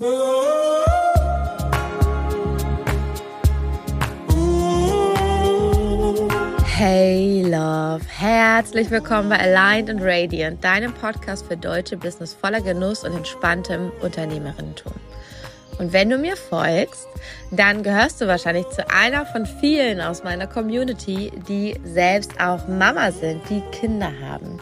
Hey Love, herzlich willkommen bei Aligned and Radiant, deinem Podcast für deutsche Business voller Genuss und entspanntem Unternehmerinnentum. Und wenn du mir folgst, dann gehörst du wahrscheinlich zu einer von vielen aus meiner Community, die selbst auch Mama sind, die Kinder haben.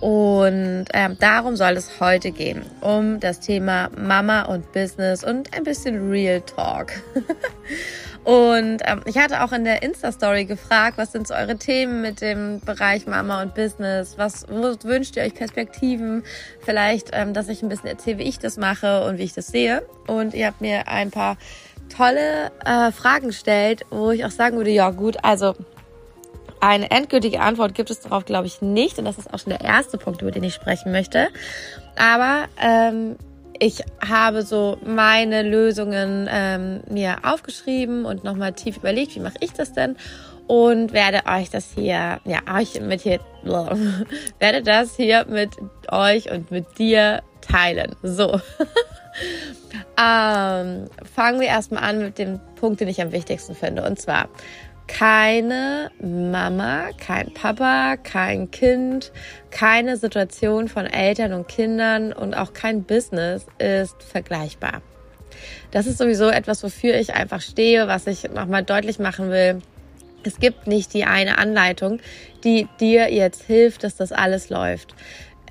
Und ähm, darum soll es heute gehen, um das Thema Mama und Business und ein bisschen Real Talk. und ähm, ich hatte auch in der Insta-Story gefragt, was sind so eure Themen mit dem Bereich Mama und Business? Was wünscht ihr euch Perspektiven? Vielleicht, ähm, dass ich ein bisschen erzähle, wie ich das mache und wie ich das sehe. Und ihr habt mir ein paar tolle äh, Fragen gestellt, wo ich auch sagen würde, ja gut, also eine endgültige Antwort gibt es darauf, glaube ich, nicht. Und das ist auch schon der erste Punkt, über den ich sprechen möchte. Aber ähm, ich habe so meine Lösungen ähm, mir aufgeschrieben und nochmal tief überlegt, wie mache ich das denn? Und werde euch das hier, ja, euch mit hier, werde das hier mit euch und mit dir teilen. So. ähm, fangen wir erstmal an mit dem Punkt, den ich am wichtigsten finde. Und zwar, keine Mama, kein Papa, kein Kind, keine Situation von Eltern und Kindern und auch kein Business ist vergleichbar. Das ist sowieso etwas, wofür ich einfach stehe, was ich nochmal deutlich machen will. Es gibt nicht die eine Anleitung, die dir jetzt hilft, dass das alles läuft.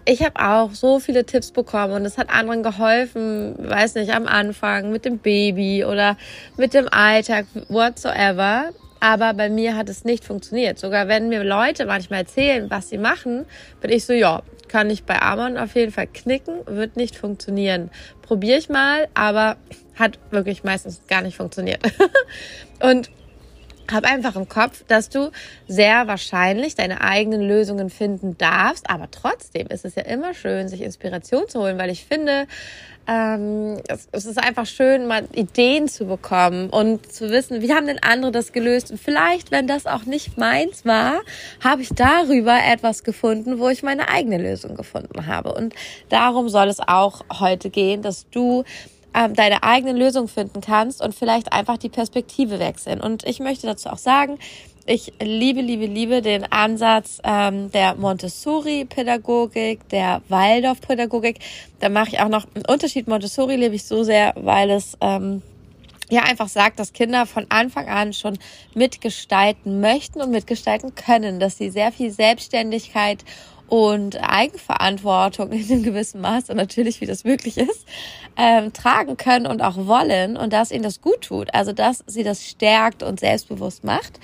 Ich habe auch so viele Tipps bekommen und es hat anderen geholfen, weiß nicht, am Anfang mit dem Baby oder mit dem Alltag, whatsoever. Aber bei mir hat es nicht funktioniert. Sogar wenn mir Leute manchmal erzählen, was sie machen, bin ich so, ja, kann ich bei Amon auf jeden Fall knicken, wird nicht funktionieren. Probiere ich mal, aber hat wirklich meistens gar nicht funktioniert. und hab einfach im Kopf, dass du sehr wahrscheinlich deine eigenen Lösungen finden darfst, aber trotzdem ist es ja immer schön, sich Inspiration zu holen, weil ich finde, ähm, es, es ist einfach schön, mal Ideen zu bekommen und zu wissen, wie haben denn andere das gelöst? Und vielleicht, wenn das auch nicht meins war, habe ich darüber etwas gefunden, wo ich meine eigene Lösung gefunden habe. Und darum soll es auch heute gehen, dass du ähm, deine eigene Lösung finden kannst und vielleicht einfach die Perspektive wechseln. Und ich möchte dazu auch sagen, ich liebe, liebe, liebe den Ansatz ähm, der Montessori-Pädagogik, der Waldorf-Pädagogik. Da mache ich auch noch einen Unterschied. Montessori liebe ich so sehr, weil es ähm, ja einfach sagt, dass Kinder von Anfang an schon mitgestalten möchten und mitgestalten können, dass sie sehr viel Selbstständigkeit und Eigenverantwortung in einem gewissen Maße natürlich, wie das möglich ist, ähm, tragen können und auch wollen und dass ihnen das gut tut. Also dass sie das stärkt und selbstbewusst macht.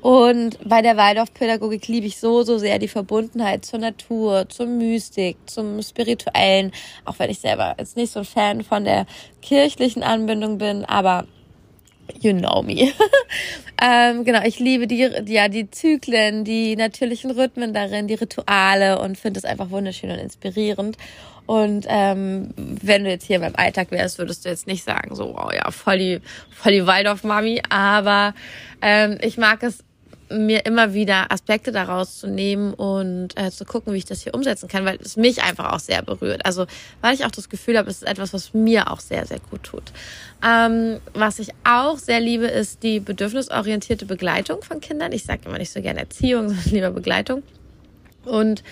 Und bei der Waldorfpädagogik liebe ich so, so sehr die Verbundenheit zur Natur, zur Mystik, zum Spirituellen. Auch wenn ich selber jetzt nicht so ein Fan von der kirchlichen Anbindung bin, aber you know me. ähm, genau, ich liebe die, ja, die Zyklen, die natürlichen Rhythmen darin, die Rituale und finde es einfach wunderschön und inspirierend. Und ähm, wenn du jetzt hier beim Alltag wärst, würdest du jetzt nicht sagen, so, oh ja, voll die, voll die Waldorf-Mami. Aber ähm, ich mag es mir immer wieder Aspekte daraus zu nehmen und äh, zu gucken, wie ich das hier umsetzen kann, weil es mich einfach auch sehr berührt. Also weil ich auch das Gefühl habe, es ist etwas, was mir auch sehr, sehr gut tut. Ähm, was ich auch sehr liebe, ist die bedürfnisorientierte Begleitung von Kindern. Ich sage immer nicht so gerne Erziehung, sondern lieber Begleitung. Und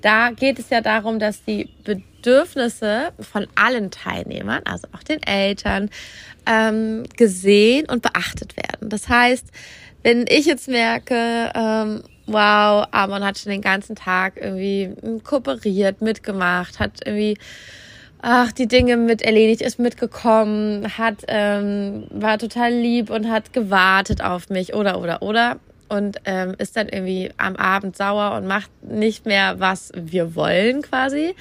da geht es ja darum, dass die Bedürfnisse von allen Teilnehmern, also auch den Eltern, ähm, gesehen und beachtet werden. Das heißt, wenn ich jetzt merke, ähm, wow, Amon hat schon den ganzen Tag irgendwie kooperiert, mitgemacht, hat irgendwie ach, die Dinge mit erledigt, ist mitgekommen, hat, ähm, war total lieb und hat gewartet auf mich oder, oder, oder. Und ähm, ist dann irgendwie am Abend sauer und macht nicht mehr, was wir wollen quasi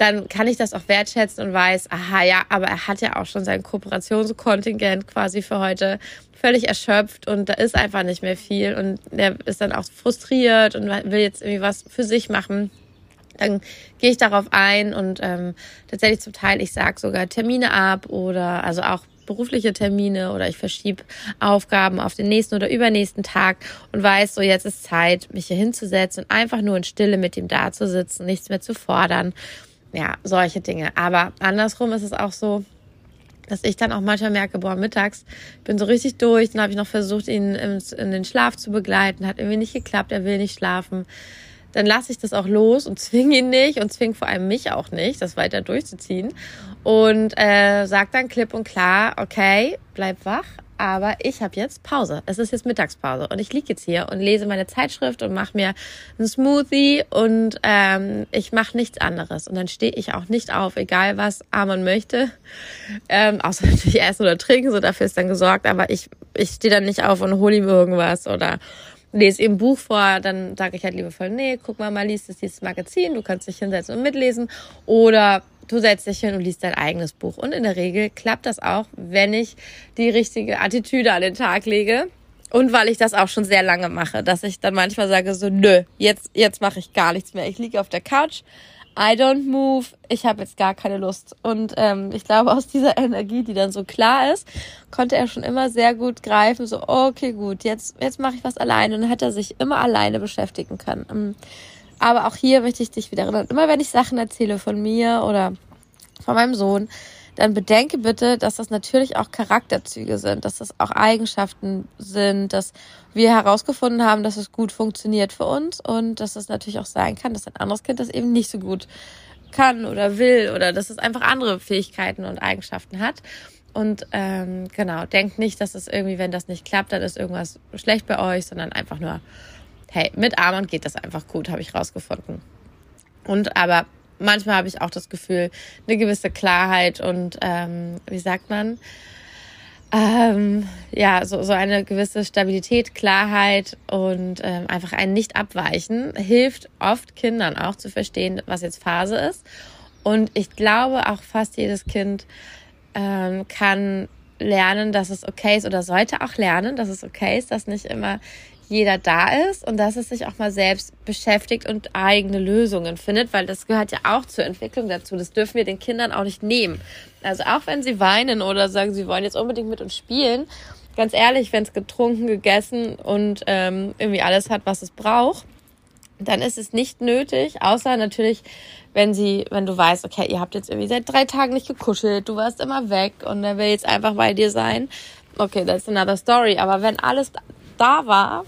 dann kann ich das auch wertschätzen und weiß, aha, ja, aber er hat ja auch schon sein Kooperationskontingent quasi für heute völlig erschöpft und da ist einfach nicht mehr viel und er ist dann auch frustriert und will jetzt irgendwie was für sich machen. Dann gehe ich darauf ein und ähm, tatsächlich zum Teil, ich sage sogar Termine ab oder also auch berufliche Termine oder ich verschiebe Aufgaben auf den nächsten oder übernächsten Tag und weiß so, jetzt ist Zeit, mich hier hinzusetzen und einfach nur in Stille mit ihm da zu sitzen, nichts mehr zu fordern ja, solche Dinge. Aber andersrum ist es auch so, dass ich dann auch manchmal merke, boah, mittags bin so richtig durch, dann habe ich noch versucht, ihn in den Schlaf zu begleiten, hat irgendwie nicht geklappt, er will nicht schlafen. Dann lasse ich das auch los und zwinge ihn nicht und zwinge vor allem mich auch nicht, das weiter durchzuziehen. Und äh, sag dann klipp und klar, okay, bleib wach, aber ich habe jetzt Pause. Es ist jetzt Mittagspause und ich liege jetzt hier und lese meine Zeitschrift und mache mir einen Smoothie und ähm, ich mache nichts anderes. Und dann stehe ich auch nicht auf, egal was Armon möchte. Ähm, außer natürlich essen oder trinken, so dafür ist dann gesorgt. Aber ich, ich stehe dann nicht auf und hole ihm irgendwas oder lese ihm ein Buch vor, dann sage ich halt liebevoll, nee, guck mal, mal liest es dieses Magazin, du kannst dich hinsetzen und mitlesen. Oder du setzt dich hin und liest dein eigenes Buch. Und in der Regel klappt das auch, wenn ich die richtige Attitüde an den Tag lege. Und weil ich das auch schon sehr lange mache, dass ich dann manchmal sage so, nö, jetzt, jetzt mache ich gar nichts mehr. Ich liege auf der Couch, I don't move, ich habe jetzt gar keine Lust. Und ähm, ich glaube, aus dieser Energie, die dann so klar ist, konnte er schon immer sehr gut greifen, so, okay, gut, jetzt, jetzt mache ich was alleine. Und dann hat er sich immer alleine beschäftigen können. Aber auch hier möchte ich dich wieder erinnern. Immer wenn ich Sachen erzähle von mir oder von meinem Sohn, dann bedenke bitte, dass das natürlich auch Charakterzüge sind, dass das auch Eigenschaften sind, dass wir herausgefunden haben, dass es gut funktioniert für uns und dass es natürlich auch sein kann, dass ein anderes Kind das eben nicht so gut kann oder will oder dass es einfach andere Fähigkeiten und Eigenschaften hat. Und ähm, genau, denkt nicht, dass es irgendwie, wenn das nicht klappt, dann ist irgendwas schlecht bei euch, sondern einfach nur hey, mit Armand geht das einfach gut, habe ich rausgefunden. Und aber manchmal habe ich auch das Gefühl, eine gewisse Klarheit und ähm, wie sagt man? Ähm, ja, so, so eine gewisse Stabilität, Klarheit und ähm, einfach ein Nicht-Abweichen hilft oft Kindern auch zu verstehen, was jetzt Phase ist. Und ich glaube auch fast jedes Kind ähm, kann lernen, dass es okay ist oder sollte auch lernen, dass es okay ist, dass nicht immer jeder da ist und dass es sich auch mal selbst beschäftigt und eigene Lösungen findet, weil das gehört ja auch zur Entwicklung dazu. Das dürfen wir den Kindern auch nicht nehmen. Also auch wenn sie weinen oder sagen, sie wollen jetzt unbedingt mit uns spielen, ganz ehrlich, wenn es getrunken, gegessen und ähm, irgendwie alles hat, was es braucht, dann ist es nicht nötig, außer natürlich, wenn sie, wenn du weißt, okay, ihr habt jetzt irgendwie seit drei Tagen nicht gekuschelt, du warst immer weg und er will jetzt einfach bei dir sein. Okay, that's another story. Aber wenn alles da war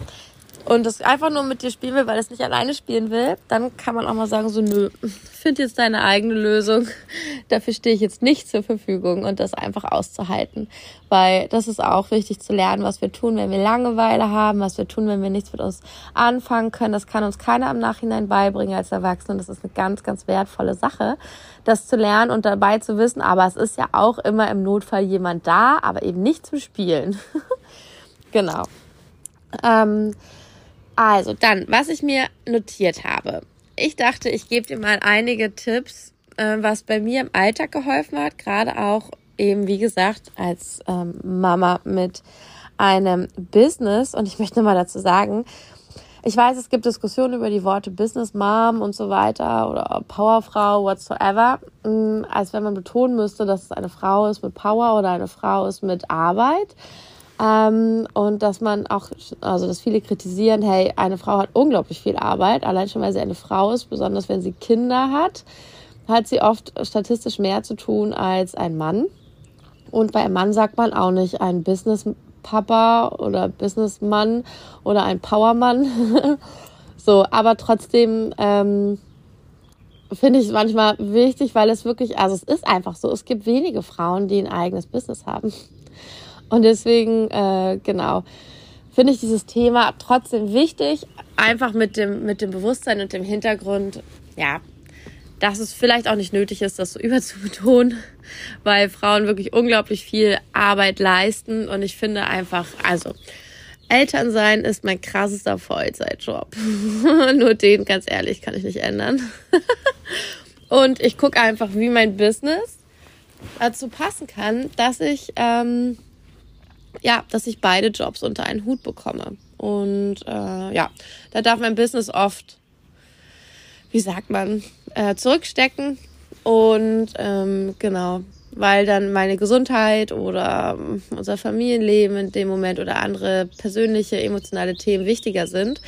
und das einfach nur mit dir spielen will, weil es nicht alleine spielen will, dann kann man auch mal sagen, so nö, find jetzt deine eigene Lösung. Dafür stehe ich jetzt nicht zur Verfügung und das einfach auszuhalten. Weil das ist auch wichtig zu lernen, was wir tun, wenn wir Langeweile haben, was wir tun, wenn wir nichts mit uns anfangen können. Das kann uns keiner im Nachhinein beibringen als Erwachsene. Das ist eine ganz, ganz wertvolle Sache, das zu lernen und dabei zu wissen. Aber es ist ja auch immer im Notfall jemand da, aber eben nicht zum Spielen. genau. Ähm, also dann, was ich mir notiert habe. Ich dachte, ich gebe dir mal einige Tipps, äh, was bei mir im Alltag geholfen hat, gerade auch eben, wie gesagt, als ähm, Mama mit einem Business. Und ich möchte mal dazu sagen, ich weiß, es gibt Diskussionen über die Worte Business Mom und so weiter oder Powerfrau, whatsoever, mm, als wenn man betonen müsste, dass es eine Frau ist mit Power oder eine Frau ist mit Arbeit. Ähm, und dass man auch, also dass viele kritisieren, hey, eine Frau hat unglaublich viel Arbeit, allein schon weil sie eine Frau ist, besonders wenn sie Kinder hat, hat sie oft statistisch mehr zu tun als ein Mann. Und bei einem Mann sagt man auch nicht ein Business-Papa oder Businessmann oder ein Powermann. so, aber trotzdem ähm, finde ich es manchmal wichtig, weil es wirklich, also es ist einfach so, es gibt wenige Frauen, die ein eigenes Business haben. Und deswegen, äh, genau, finde ich dieses Thema trotzdem wichtig, einfach mit dem, mit dem Bewusstsein und dem Hintergrund, ja, dass es vielleicht auch nicht nötig ist, das so überzubetonen, weil Frauen wirklich unglaublich viel Arbeit leisten. Und ich finde einfach, also, Elternsein ist mein krassester Vollzeitjob. Nur den, ganz ehrlich, kann ich nicht ändern. und ich gucke einfach, wie mein Business dazu passen kann, dass ich ähm, ja, dass ich beide Jobs unter einen Hut bekomme. Und äh, ja, da darf mein Business oft, wie sagt man, äh, zurückstecken. Und ähm, genau, weil dann meine Gesundheit oder ähm, unser Familienleben in dem Moment oder andere persönliche, emotionale Themen wichtiger sind.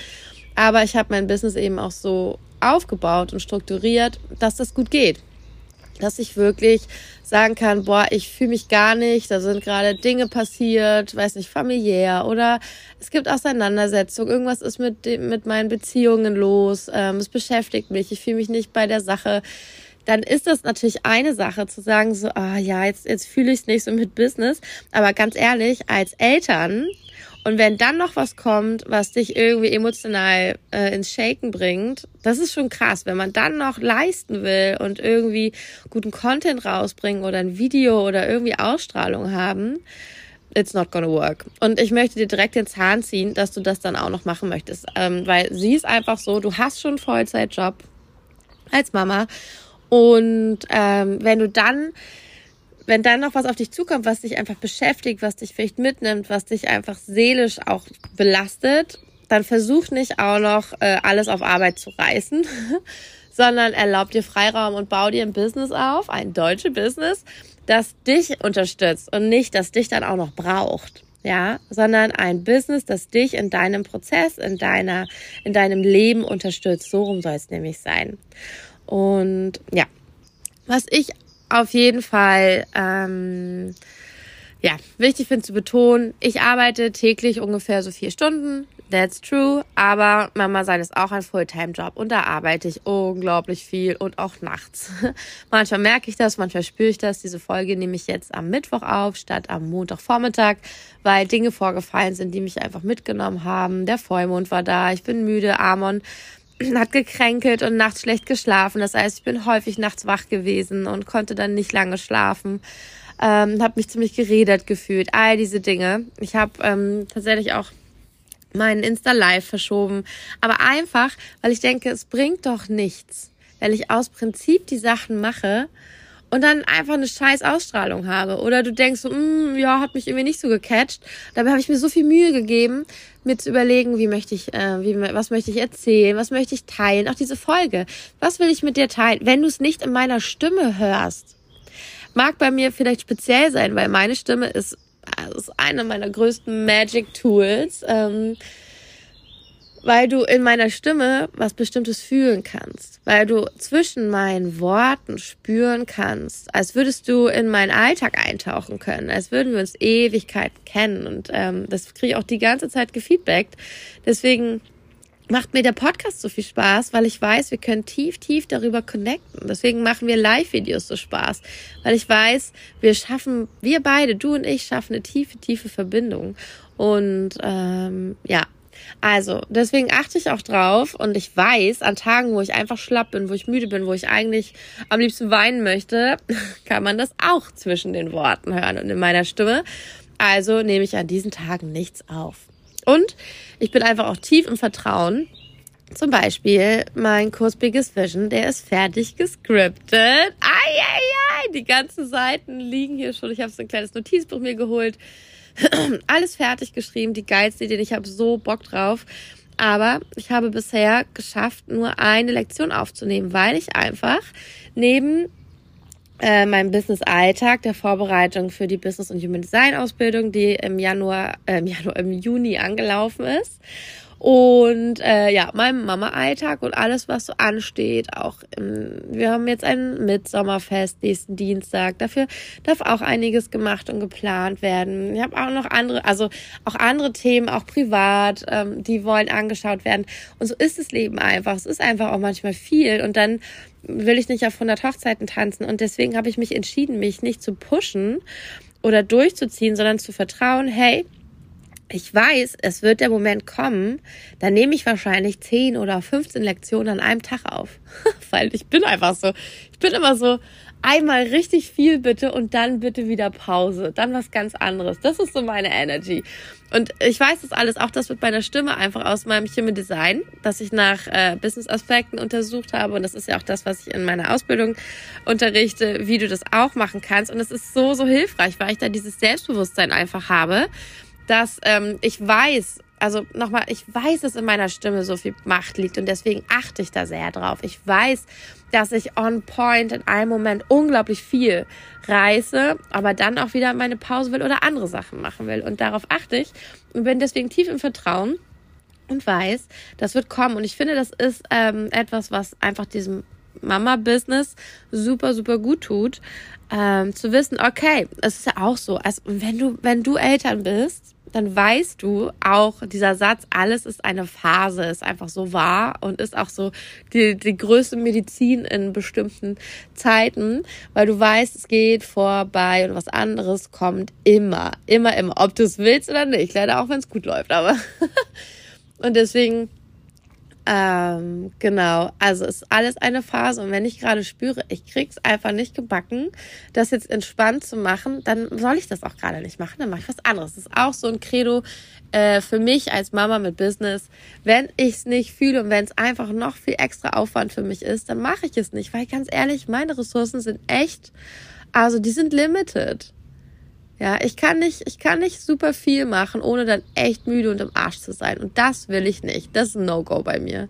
Aber ich habe mein Business eben auch so aufgebaut und strukturiert, dass das gut geht. Dass ich wirklich sagen kann, boah, ich fühle mich gar nicht, da sind gerade Dinge passiert, weiß nicht, familiär oder es gibt Auseinandersetzungen, irgendwas ist mit, mit meinen Beziehungen los, ähm, es beschäftigt mich, ich fühle mich nicht bei der Sache, dann ist das natürlich eine Sache zu sagen, so, ah ja, jetzt, jetzt fühle ich es nicht so mit Business. Aber ganz ehrlich, als Eltern und wenn dann noch was kommt, was dich irgendwie emotional äh, ins Shaken bringt, das ist schon krass. Wenn man dann noch leisten will und irgendwie guten Content rausbringen oder ein Video oder irgendwie Ausstrahlung haben, it's not gonna work. Und ich möchte dir direkt den Zahn ziehen, dass du das dann auch noch machen möchtest. Ähm, weil sie ist einfach so, du hast schon Vollzeitjob als Mama. Und ähm, wenn du dann wenn dann noch was auf dich zukommt, was dich einfach beschäftigt, was dich vielleicht mitnimmt, was dich einfach seelisch auch belastet, dann versuch nicht auch noch äh, alles auf Arbeit zu reißen, sondern erlaub dir Freiraum und bau dir ein Business auf, ein deutsches Business, das dich unterstützt und nicht, das dich dann auch noch braucht. Ja, sondern ein Business, das dich in deinem Prozess, in deiner, in deinem Leben unterstützt. So rum soll es nämlich sein. Und ja, was ich auf jeden Fall, ähm, ja, wichtig finde zu betonen, ich arbeite täglich ungefähr so vier Stunden. That's true. Aber Mama sein ist auch ein Fulltime-Job und da arbeite ich unglaublich viel und auch nachts. manchmal merke ich das, manchmal spüre ich das. Diese Folge nehme ich jetzt am Mittwoch auf, statt am Montagvormittag, weil Dinge vorgefallen sind, die mich einfach mitgenommen haben. Der Vollmond war da, ich bin müde, Amon hat gekränkelt und nachts schlecht geschlafen. Das heißt, ich bin häufig nachts wach gewesen und konnte dann nicht lange schlafen. Ähm, habe mich ziemlich geredet gefühlt. All diese Dinge. Ich habe ähm, tatsächlich auch meinen Insta Live verschoben, aber einfach, weil ich denke, es bringt doch nichts, wenn ich aus Prinzip die Sachen mache und dann einfach eine scheiß Ausstrahlung habe. Oder du denkst so, mm, ja, hat mich irgendwie nicht so gecatcht. Dabei habe ich mir so viel Mühe gegeben, mir zu überlegen, wie möchte ich, äh, wie, was möchte ich erzählen, was möchte ich teilen. Auch diese Folge. Was will ich mit dir teilen? Wenn du es nicht in meiner Stimme hörst, mag bei mir vielleicht speziell sein, weil meine Stimme ist, also ist eine meiner größten Magic Tools. Ähm, weil du in meiner Stimme was Bestimmtes fühlen kannst, weil du zwischen meinen Worten spüren kannst, als würdest du in meinen Alltag eintauchen können, als würden wir uns Ewigkeiten kennen und ähm, das kriege ich auch die ganze Zeit gefeedbackt. Deswegen macht mir der Podcast so viel Spaß, weil ich weiß, wir können tief, tief darüber connecten. Deswegen machen wir Live-Videos so Spaß, weil ich weiß, wir schaffen, wir beide, du und ich, schaffen eine tiefe, tiefe Verbindung. Und ähm, ja, also, deswegen achte ich auch drauf und ich weiß, an Tagen, wo ich einfach schlapp bin, wo ich müde bin, wo ich eigentlich am liebsten weinen möchte, kann man das auch zwischen den Worten hören und in meiner Stimme. Also nehme ich an diesen Tagen nichts auf. Und ich bin einfach auch tief im Vertrauen. Zum Beispiel mein Kurs Biggest Vision, der ist fertig gescriptet. Ai, ai, ai, die ganzen Seiten liegen hier schon. Ich habe so ein kleines Notizbuch mir geholt alles fertig geschrieben, die geilste Idee, ich habe so Bock drauf. Aber ich habe bisher geschafft, nur eine Lektion aufzunehmen, weil ich einfach neben äh, meinem Business-Alltag, der Vorbereitung für die Business- und Human Design-Ausbildung, die im Januar, äh, im Januar, im Juni angelaufen ist und äh, ja, meinem Mama-Alltag und alles, was so ansteht. Auch im, wir haben jetzt ein Mitsommerfest nächsten Dienstag. Dafür darf auch einiges gemacht und geplant werden. Ich habe auch noch andere, also auch andere Themen, auch privat, ähm, die wollen angeschaut werden. Und so ist das Leben einfach. Es ist einfach auch manchmal viel. Und dann will ich nicht auf 100 Hochzeiten tanzen. Und deswegen habe ich mich entschieden, mich nicht zu pushen oder durchzuziehen, sondern zu vertrauen, hey, ich weiß, es wird der Moment kommen, da nehme ich wahrscheinlich 10 oder 15 Lektionen an einem Tag auf. Weil ich bin einfach so, ich bin immer so, einmal richtig viel bitte und dann bitte wieder Pause, dann was ganz anderes. Das ist so meine Energy. Und ich weiß das alles, auch das mit meiner Stimme einfach aus meinem Human Design, dass ich nach äh, Business-Aspekten untersucht habe. Und das ist ja auch das, was ich in meiner Ausbildung unterrichte, wie du das auch machen kannst. Und es ist so, so hilfreich, weil ich da dieses Selbstbewusstsein einfach habe dass ähm, ich weiß, also nochmal, ich weiß, dass in meiner Stimme so viel Macht liegt und deswegen achte ich da sehr drauf. Ich weiß, dass ich on point in einem Moment unglaublich viel reiße, aber dann auch wieder meine Pause will oder andere Sachen machen will. Und darauf achte ich und bin deswegen tief im Vertrauen und weiß, das wird kommen. Und ich finde, das ist ähm, etwas, was einfach diesem Mama-Business super, super gut tut, ähm, zu wissen, okay, es ist ja auch so, also wenn du, wenn du Eltern bist, dann weißt du auch, dieser Satz, alles ist eine Phase, ist einfach so wahr und ist auch so die, die größte Medizin in bestimmten Zeiten, weil du weißt, es geht vorbei und was anderes kommt immer, immer, immer, ob du es willst oder nicht, leider auch wenn es gut läuft, aber und deswegen ähm, genau, also ist alles eine Phase und wenn ich gerade spüre, ich krieg's einfach nicht gebacken, das jetzt entspannt zu machen, dann soll ich das auch gerade nicht machen, dann mache ich was anderes. Das ist auch so ein Credo äh, für mich als Mama mit Business. Wenn ich's nicht fühle und wenn es einfach noch viel extra Aufwand für mich ist, dann mache ich es nicht, weil ganz ehrlich, meine Ressourcen sind echt, also die sind limited. Ja, ich kann nicht, ich kann nicht super viel machen, ohne dann echt müde und im Arsch zu sein. Und das will ich nicht. Das ist ein No-Go bei mir.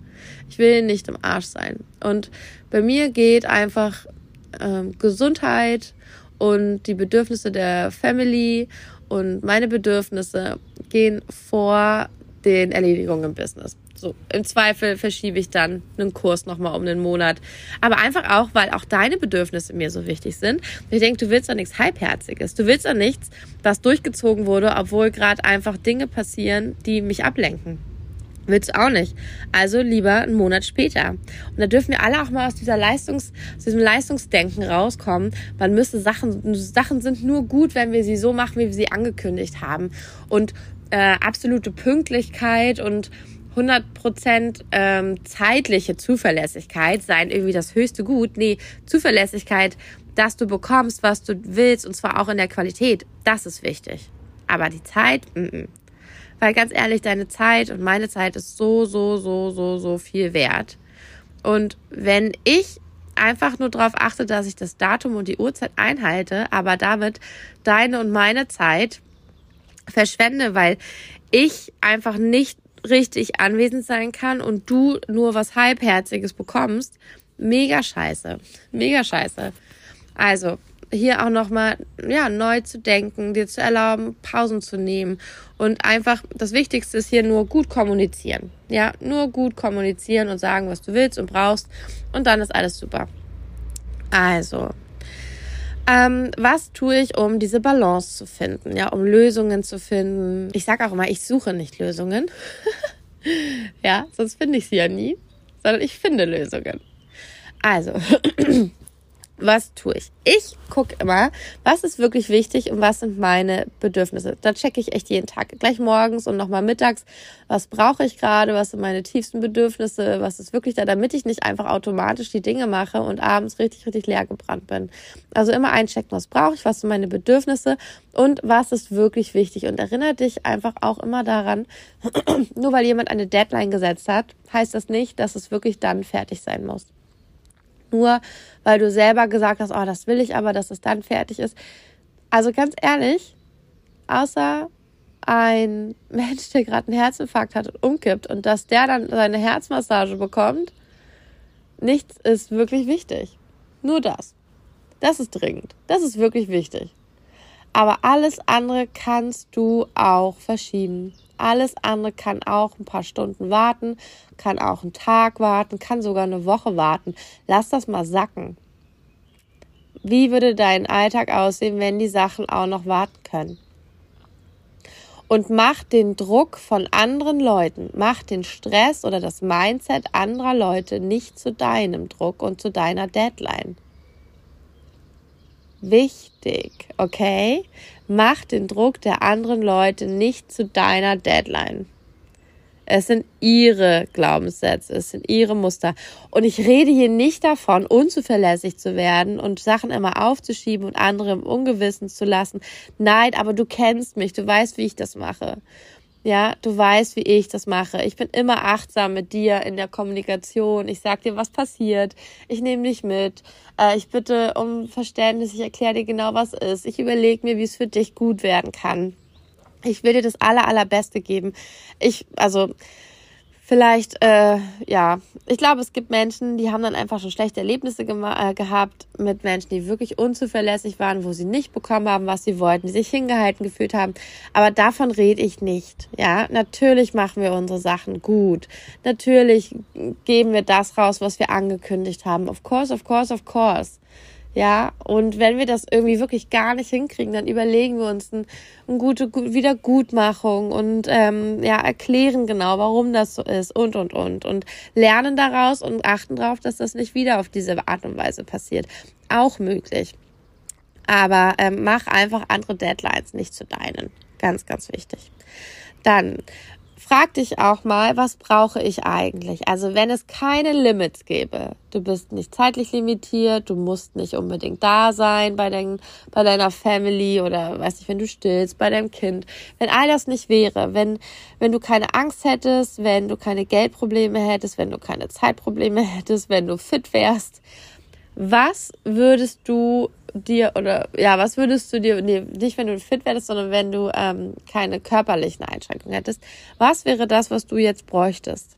Ich will nicht im Arsch sein. Und bei mir geht einfach ähm, Gesundheit und die Bedürfnisse der Family und meine Bedürfnisse gehen vor den Erledigungen im Business. So, im Zweifel verschiebe ich dann einen Kurs nochmal um einen Monat. Aber einfach auch, weil auch deine Bedürfnisse mir so wichtig sind. Ich denke, du willst doch nichts Halbherziges. Du willst doch nichts, was durchgezogen wurde, obwohl gerade einfach Dinge passieren, die mich ablenken. Willst du auch nicht. Also lieber einen Monat später. Und da dürfen wir alle auch mal aus dieser Leistungs, aus diesem Leistungsdenken rauskommen. Man müsste Sachen, Sachen sind nur gut, wenn wir sie so machen, wie wir sie angekündigt haben. Und äh, absolute Pünktlichkeit und 100% ähm, zeitliche Zuverlässigkeit seien irgendwie das höchste Gut. Nee, Zuverlässigkeit, dass du bekommst, was du willst und zwar auch in der Qualität, das ist wichtig. Aber die Zeit, m -m. weil ganz ehrlich, deine Zeit und meine Zeit ist so, so, so, so, so viel wert. Und wenn ich einfach nur darauf achte, dass ich das Datum und die Uhrzeit einhalte, aber damit deine und meine Zeit verschwende, weil ich einfach nicht richtig anwesend sein kann und du nur was Halbherziges bekommst, mega scheiße. Mega scheiße. Also, hier auch nochmal, ja, neu zu denken, dir zu erlauben, Pausen zu nehmen und einfach, das Wichtigste ist hier nur gut kommunizieren. Ja, nur gut kommunizieren und sagen, was du willst und brauchst und dann ist alles super. Also, ähm, was tue ich, um diese Balance zu finden, ja, um Lösungen zu finden? Ich sage auch immer, ich suche nicht Lösungen. ja, sonst finde ich sie ja nie, sondern ich finde Lösungen. Also, was tue ich? Ich gucke immer, was ist wirklich wichtig und was sind meine Bedürfnisse. Da checke ich echt jeden Tag, gleich morgens und nochmal mittags, was brauche ich gerade, was sind meine tiefsten Bedürfnisse, was ist wirklich da, damit ich nicht einfach automatisch die Dinge mache und abends richtig, richtig leer gebrannt bin. Also immer einchecken, was brauche ich, was sind meine Bedürfnisse und was ist wirklich wichtig. Und erinnere dich einfach auch immer daran, nur weil jemand eine Deadline gesetzt hat, heißt das nicht, dass es wirklich dann fertig sein muss nur weil du selber gesagt hast, oh, das will ich aber, dass es dann fertig ist. Also ganz ehrlich, außer ein Mensch, der gerade einen Herzinfarkt hat und umkippt und dass der dann seine Herzmassage bekommt, nichts ist wirklich wichtig. Nur das. Das ist dringend. Das ist wirklich wichtig. Aber alles andere kannst du auch verschieben. Alles andere kann auch ein paar Stunden warten, kann auch einen Tag warten, kann sogar eine Woche warten. Lass das mal sacken. Wie würde dein Alltag aussehen, wenn die Sachen auch noch warten können? Und mach den Druck von anderen Leuten, mach den Stress oder das Mindset anderer Leute nicht zu deinem Druck und zu deiner Deadline wichtig, okay? Mach den Druck der anderen Leute nicht zu deiner Deadline. Es sind ihre Glaubenssätze, es sind ihre Muster. Und ich rede hier nicht davon, unzuverlässig zu werden und Sachen immer aufzuschieben und andere im Ungewissen zu lassen. Nein, aber du kennst mich, du weißt, wie ich das mache. Ja, du weißt, wie ich das mache. Ich bin immer achtsam mit dir in der Kommunikation. Ich sag dir, was passiert. Ich nehme dich mit. Äh, ich bitte um Verständnis. Ich erkläre dir genau, was ist. Ich überlege mir, wie es für dich gut werden kann. Ich will dir das aller, allerbeste geben. Ich, also, vielleicht, äh, ja, ich glaube, es gibt Menschen, die haben dann einfach schon schlechte Erlebnisse äh, gehabt mit Menschen, die wirklich unzuverlässig waren, wo sie nicht bekommen haben, was sie wollten, die sich hingehalten gefühlt haben. Aber davon rede ich nicht. Ja, natürlich machen wir unsere Sachen gut. Natürlich geben wir das raus, was wir angekündigt haben. Of course, of course, of course. Ja, und wenn wir das irgendwie wirklich gar nicht hinkriegen, dann überlegen wir uns eine ein gute Wiedergutmachung und ähm, ja, erklären genau, warum das so ist und und und und lernen daraus und achten darauf, dass das nicht wieder auf diese Art und Weise passiert. Auch möglich. Aber ähm, mach einfach andere Deadlines nicht zu deinen. Ganz, ganz wichtig. Dann frag dich auch mal, was brauche ich eigentlich? Also wenn es keine Limits gäbe, du bist nicht zeitlich limitiert, du musst nicht unbedingt da sein bei, dein, bei deiner Family oder weiß nicht, wenn du stillst, bei deinem Kind. Wenn all das nicht wäre, wenn, wenn du keine Angst hättest, wenn du keine Geldprobleme hättest, wenn du keine Zeitprobleme hättest, wenn du fit wärst, was würdest du dir oder ja, was würdest du dir, nee, nicht wenn du fit wärst, sondern wenn du ähm, keine körperlichen Einschränkungen hättest, was wäre das, was du jetzt bräuchtest?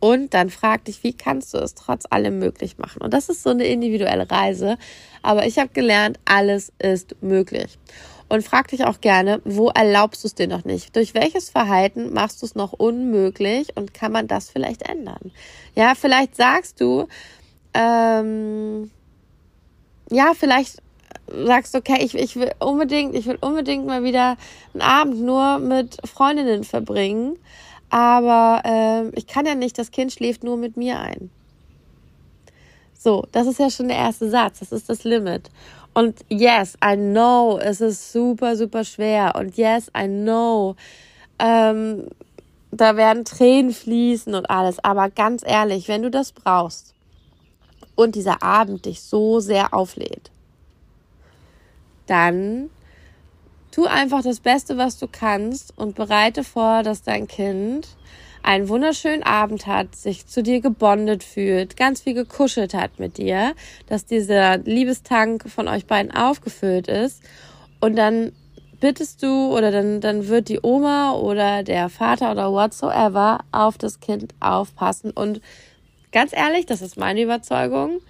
Und dann frag dich, wie kannst du es trotz allem möglich machen? Und das ist so eine individuelle Reise. Aber ich habe gelernt, alles ist möglich. Und frag dich auch gerne, wo erlaubst du es dir noch nicht? Durch welches Verhalten machst du es noch unmöglich? Und kann man das vielleicht ändern? Ja, vielleicht sagst du, ähm, ja, vielleicht sagst du, okay, ich, ich will unbedingt, ich will unbedingt mal wieder einen Abend nur mit Freundinnen verbringen, aber äh, ich kann ja nicht, das Kind schläft nur mit mir ein. So, das ist ja schon der erste Satz, das ist das Limit. Und yes, I know, es ist super, super schwer. Und yes, I know, ähm, da werden Tränen fließen und alles. Aber ganz ehrlich, wenn du das brauchst, und dieser Abend dich so sehr auflädt, dann tu einfach das Beste, was du kannst und bereite vor, dass dein Kind einen wunderschönen Abend hat, sich zu dir gebondet fühlt, ganz viel gekuschelt hat mit dir, dass dieser Liebestank von euch beiden aufgefüllt ist. Und dann bittest du oder dann, dann wird die Oma oder der Vater oder whatsoever auf das Kind aufpassen und Ganz ehrlich, das ist meine Überzeugung.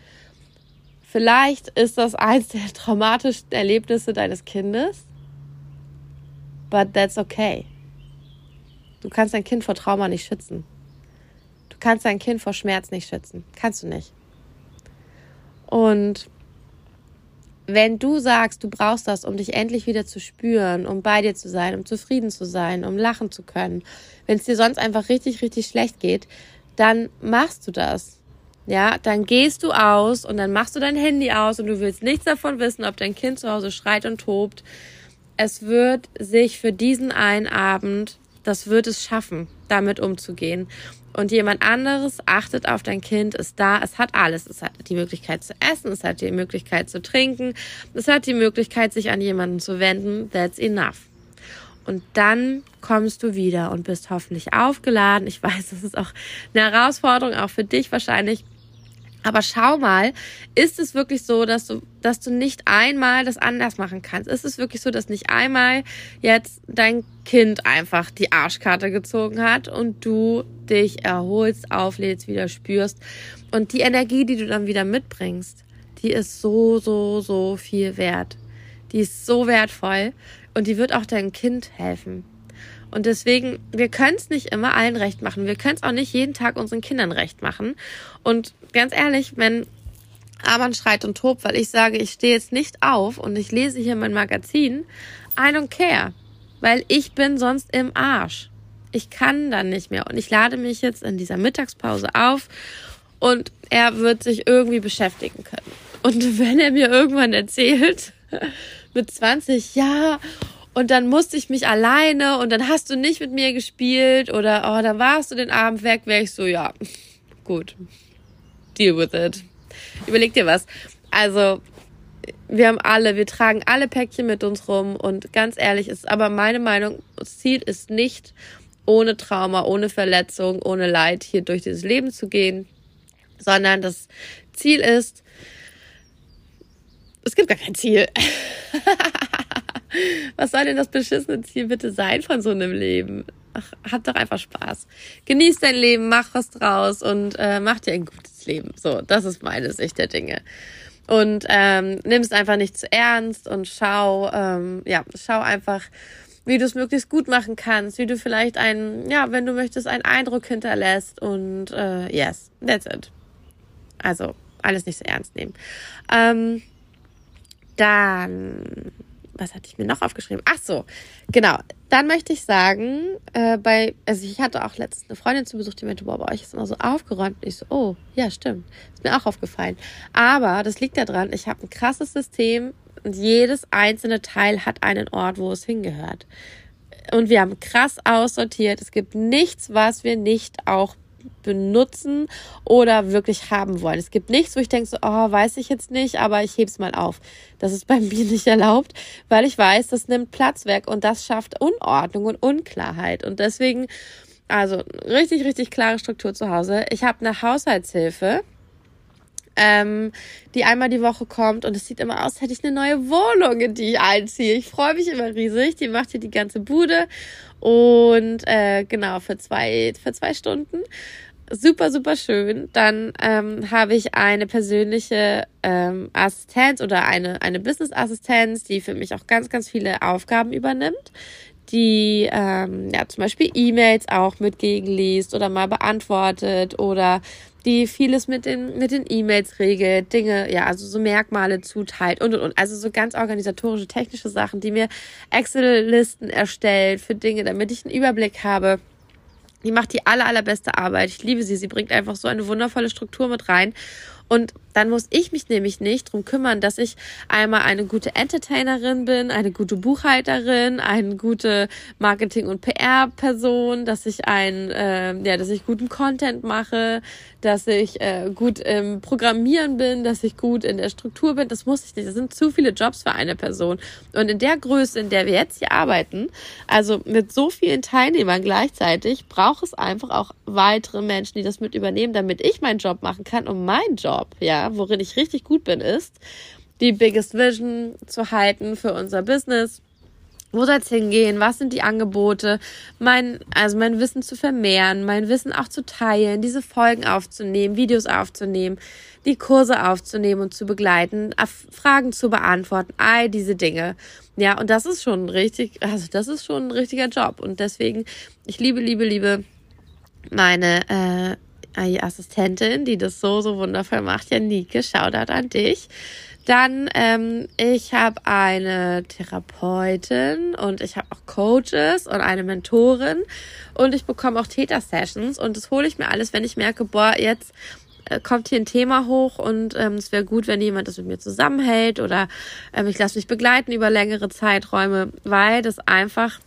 Vielleicht ist das eins der traumatischsten Erlebnisse deines Kindes. But that's okay. Du kannst dein Kind vor Trauma nicht schützen. Du kannst dein Kind vor Schmerz nicht schützen. Kannst du nicht. Und wenn du sagst, du brauchst das, um dich endlich wieder zu spüren, um bei dir zu sein, um zufrieden zu sein, um lachen zu können, wenn es dir sonst einfach richtig, richtig schlecht geht, dann machst du das. Ja, dann gehst du aus und dann machst du dein Handy aus und du willst nichts davon wissen, ob dein Kind zu Hause schreit und tobt. Es wird sich für diesen einen Abend, das wird es schaffen, damit umzugehen. Und jemand anderes achtet auf dein Kind, ist da, es hat alles. Es hat die Möglichkeit zu essen, es hat die Möglichkeit zu trinken, es hat die Möglichkeit, sich an jemanden zu wenden. That's enough. Und dann kommst du wieder und bist hoffentlich aufgeladen. Ich weiß, das ist auch eine Herausforderung, auch für dich wahrscheinlich. Aber schau mal, ist es wirklich so, dass du, dass du nicht einmal das anders machen kannst? Ist es wirklich so, dass nicht einmal jetzt dein Kind einfach die Arschkarte gezogen hat und du dich erholst, auflädst, wieder spürst und die Energie, die du dann wieder mitbringst, die ist so, so, so viel wert. Die ist so wertvoll und die wird auch deinem Kind helfen. Und deswegen, wir können es nicht immer allen recht machen. Wir können es auch nicht jeden Tag unseren Kindern recht machen. Und ganz ehrlich, wenn Arman schreit und tobt, weil ich sage, ich stehe jetzt nicht auf und ich lese hier mein Magazin, I don't care. Weil ich bin sonst im Arsch. Ich kann dann nicht mehr. Und ich lade mich jetzt in dieser Mittagspause auf und er wird sich irgendwie beschäftigen können. Und wenn er mir irgendwann erzählt, mit 20, ja, und dann musste ich mich alleine und dann hast du nicht mit mir gespielt oder oh, dann warst du den Abend weg, wäre ich so, ja, gut, deal with it. Überleg dir was. Also, wir haben alle, wir tragen alle Päckchen mit uns rum und ganz ehrlich ist aber meine Meinung, das Ziel ist nicht, ohne Trauma, ohne Verletzung, ohne Leid hier durch dieses Leben zu gehen, sondern das Ziel ist, es gibt gar kein Ziel. Was soll denn das beschissene Ziel bitte sein von so einem Leben? ach, hab doch einfach Spaß. Genieß dein Leben, mach was draus und äh, mach dir ein gutes Leben. So, das ist meine Sicht der Dinge. Und ähm, nimm es einfach nicht zu ernst und schau, ähm, ja, schau einfach, wie du es möglichst gut machen kannst, wie du vielleicht einen, ja, wenn du möchtest, einen Eindruck hinterlässt und äh, yes, that's it. Also alles nicht so ernst nehmen. Ähm, dann was hatte ich mir noch aufgeschrieben? Ach so, genau. Dann möchte ich sagen, äh, bei, also ich hatte auch letztens eine Freundin zu Besuch, die meinte, boah, bei euch ist immer so aufgeräumt. Und ich so, oh, ja, stimmt. Ist mir auch aufgefallen. Aber das liegt daran, ich habe ein krasses System und jedes einzelne Teil hat einen Ort, wo es hingehört. Und wir haben krass aussortiert. Es gibt nichts, was wir nicht auch benutzen oder wirklich haben wollen. Es gibt nichts, wo ich denke, so, oh, weiß ich jetzt nicht, aber ich hebe es mal auf. Das ist bei mir nicht erlaubt, weil ich weiß, das nimmt Platz weg und das schafft Unordnung und Unklarheit. Und deswegen, also richtig, richtig klare Struktur zu Hause. Ich habe eine Haushaltshilfe. Ähm, die einmal die Woche kommt und es sieht immer aus, als hätte ich eine neue Wohnung, in die ich einziehe. Ich freue mich immer riesig. Die macht hier die ganze Bude und äh, genau für zwei für zwei Stunden super, super schön. Dann ähm, habe ich eine persönliche ähm, Assistenz oder eine, eine Business-Assistenz, die für mich auch ganz, ganz viele Aufgaben übernimmt, die ähm, ja zum Beispiel E-Mails auch mit gegenliest oder mal beantwortet oder die vieles mit den mit den E-Mails regelt, Dinge, ja, also so Merkmale zuteilt und und und. Also so ganz organisatorische, technische Sachen, die mir Excel-Listen erstellt für Dinge, damit ich einen Überblick habe die macht die aller, allerbeste Arbeit. Ich liebe sie. Sie bringt einfach so eine wundervolle Struktur mit rein. Und dann muss ich mich nämlich nicht drum kümmern, dass ich einmal eine gute Entertainerin bin, eine gute Buchhalterin, eine gute Marketing- und PR-Person, dass ich ein, äh, ja, dass ich guten Content mache, dass ich äh, gut im Programmieren bin, dass ich gut in der Struktur bin. Das muss ich nicht. Das sind zu viele Jobs für eine Person. Und in der Größe, in der wir jetzt hier arbeiten, also mit so vielen Teilnehmern gleichzeitig, braucht es einfach auch weitere Menschen, die das mit übernehmen, damit ich meinen Job machen kann und mein Job, ja, worin ich richtig gut bin, ist, die Biggest Vision zu halten für unser Business wo soll es hingehen? Was sind die Angebote? Mein, also mein Wissen zu vermehren, mein Wissen auch zu teilen, diese Folgen aufzunehmen, Videos aufzunehmen, die Kurse aufzunehmen und zu begleiten, Fragen zu beantworten, all diese Dinge. Ja, und das ist schon richtig, also das ist schon ein richtiger Job. Und deswegen, ich liebe, liebe, liebe meine äh, Assistentin, die das so, so wundervoll macht. Janike, Shoutout an dich. Dann, ähm, ich habe eine Therapeutin und ich habe auch Coaches und eine Mentorin und ich bekomme auch Täter-Sessions und das hole ich mir alles, wenn ich merke, boah, jetzt äh, kommt hier ein Thema hoch und ähm, es wäre gut, wenn jemand das mit mir zusammenhält oder ähm, ich lasse mich begleiten über längere Zeiträume, weil das einfach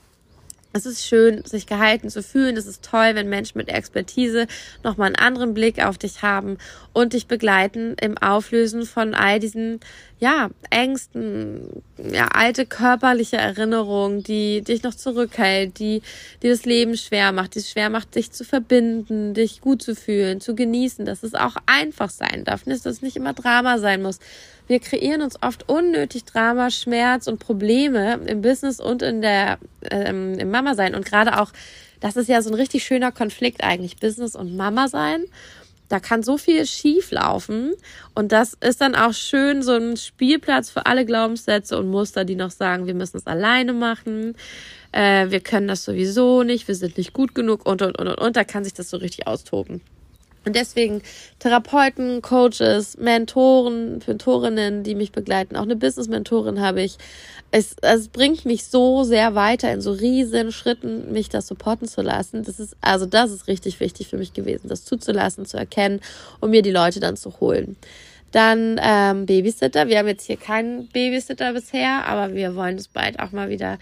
es ist schön, sich gehalten zu fühlen. Es ist toll, wenn Menschen mit Expertise nochmal einen anderen Blick auf dich haben und dich begleiten im Auflösen von all diesen, ja, Ängsten, ja, alte körperliche Erinnerungen, die dich noch zurückhält, die dir das Leben schwer macht, die es schwer macht, dich zu verbinden, dich gut zu fühlen, zu genießen, dass es auch einfach sein darf, dass es nicht immer Drama sein muss, wir kreieren uns oft unnötig Drama, Schmerz und Probleme im Business und in der ähm, im Mama sein und gerade auch das ist ja so ein richtig schöner Konflikt eigentlich Business und Mama sein. Da kann so viel schief laufen und das ist dann auch schön so ein Spielplatz für alle Glaubenssätze und Muster, die noch sagen, wir müssen es alleine machen, äh, wir können das sowieso nicht, wir sind nicht gut genug und und und und und. Da kann sich das so richtig austoben. Und deswegen Therapeuten, Coaches, Mentoren, Mentorinnen, die mich begleiten. Auch eine Business-Mentorin habe ich. Es, es bringt mich so sehr weiter in so riesen Schritten, mich das supporten zu lassen. Das ist, also das ist richtig wichtig für mich gewesen, das zuzulassen, zu erkennen und mir die Leute dann zu holen. Dann ähm, Babysitter. Wir haben jetzt hier keinen Babysitter bisher, aber wir wollen es bald auch mal wieder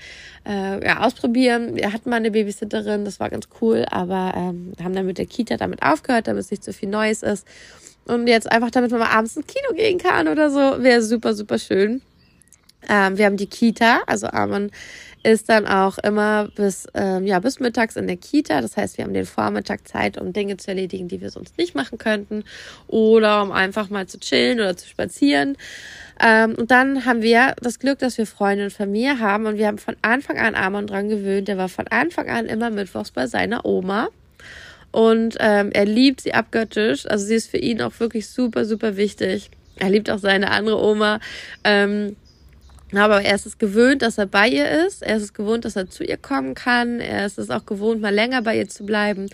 äh, ja, ausprobieren. Wir hatten mal eine Babysitterin, das war ganz cool, aber ähm, haben dann mit der Kita damit aufgehört, damit es nicht so viel Neues ist. Und jetzt einfach, damit man mal abends ins Kino gehen kann oder so, wäre super, super schön. Ähm, wir haben die Kita, also Armin ist dann auch immer bis, ähm, ja, bis mittags in der Kita. Das heißt, wir haben den Vormittag Zeit, um Dinge zu erledigen, die wir sonst nicht machen könnten. Oder um einfach mal zu chillen oder zu spazieren. Ähm, und dann haben wir das Glück, dass wir Freunde und Familie haben. Und wir haben von Anfang an Armin dran gewöhnt. Der war von Anfang an immer mittwochs bei seiner Oma. Und ähm, er liebt sie abgöttisch. Also sie ist für ihn auch wirklich super, super wichtig. Er liebt auch seine andere Oma. Ähm, aber er ist es gewöhnt, dass er bei ihr ist. Er ist es gewohnt, dass er zu ihr kommen kann. Er ist es auch gewohnt, mal länger bei ihr zu bleiben.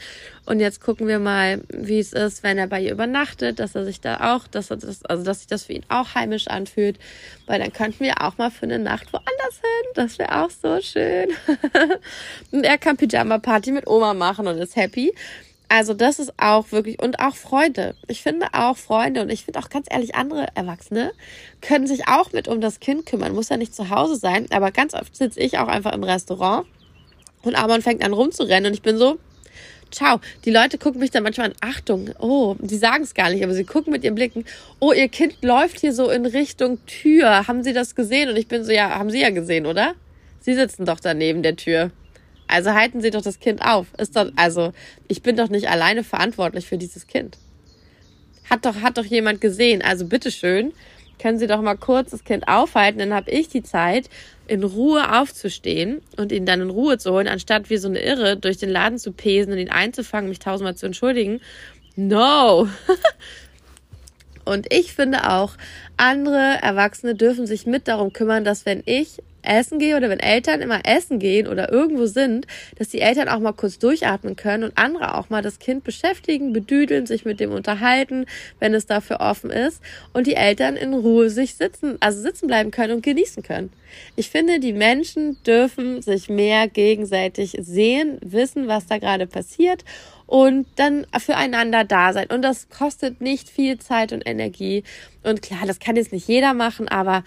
Und jetzt gucken wir mal, wie es ist, wenn er bei ihr übernachtet, dass er sich da auch, dass er das, also dass sich das für ihn auch heimisch anfühlt. Weil dann könnten wir auch mal für eine Nacht woanders hin. Das wäre auch so schön. und er kann Pyjama-Party mit Oma machen und ist happy. Also das ist auch wirklich und auch Freunde. Ich finde auch Freunde und ich finde auch ganz ehrlich andere Erwachsene können sich auch mit um das Kind kümmern. Muss ja nicht zu Hause sein, aber ganz oft sitze ich auch einfach im Restaurant und Amon fängt an rumzurennen und ich bin so, ciao. Die Leute gucken mich dann manchmal an, Achtung, oh, die sagen es gar nicht, aber sie gucken mit ihren Blicken, oh, ihr Kind läuft hier so in Richtung Tür. Haben Sie das gesehen? Und ich bin so, ja, haben Sie ja gesehen, oder? Sie sitzen doch daneben der Tür. Also halten Sie doch das Kind auf. Ist doch, also, ich bin doch nicht alleine verantwortlich für dieses Kind. Hat doch, hat doch jemand gesehen. Also bitteschön, können Sie doch mal kurz das Kind aufhalten, dann habe ich die Zeit, in Ruhe aufzustehen und ihn dann in Ruhe zu holen, anstatt wie so eine Irre durch den Laden zu pesen und ihn einzufangen, mich tausendmal zu entschuldigen. No! und ich finde auch, andere Erwachsene dürfen sich mit darum kümmern, dass wenn ich essen gehe oder wenn Eltern immer essen gehen oder irgendwo sind, dass die Eltern auch mal kurz durchatmen können und andere auch mal das Kind beschäftigen, bedüdeln, sich mit dem unterhalten, wenn es dafür offen ist und die Eltern in Ruhe sich sitzen, also sitzen bleiben können und genießen können. Ich finde, die Menschen dürfen sich mehr gegenseitig sehen, wissen, was da gerade passiert und dann füreinander da sein. Und das kostet nicht viel Zeit und Energie. Und klar, das kann jetzt nicht jeder machen, aber